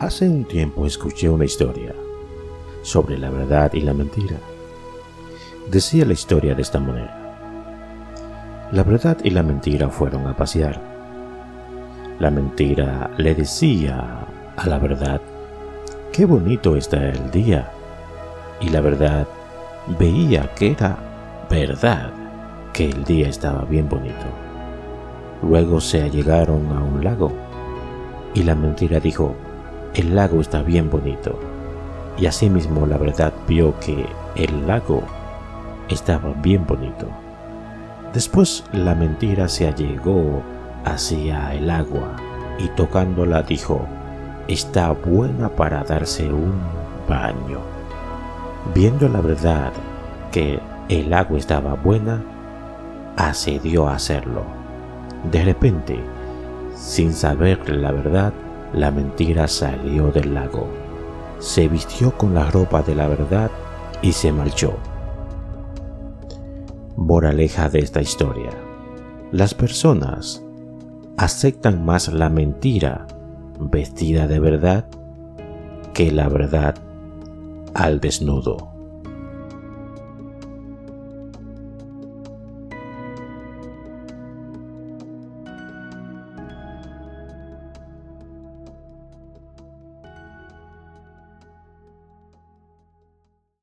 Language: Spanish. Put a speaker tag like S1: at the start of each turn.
S1: Hace un tiempo escuché una historia sobre la verdad y la mentira. Decía la historia de esta manera. La verdad y la mentira fueron a pasear. La mentira le decía a la verdad, qué bonito está el día. Y la verdad veía que era verdad que el día estaba bien bonito. Luego se allegaron a un lago y la mentira dijo, el lago está bien bonito. Y asimismo la verdad vio que el lago estaba bien bonito. Después la mentira se allegó hacia el agua y tocándola dijo, está buena para darse un baño. Viendo la verdad que el agua estaba buena, accedió a hacerlo. De repente, sin saber la verdad, la mentira salió del lago, se vistió con la ropa de la verdad y se marchó. Moraleja de esta historia. Las personas aceptan más la mentira vestida de verdad que la verdad al desnudo.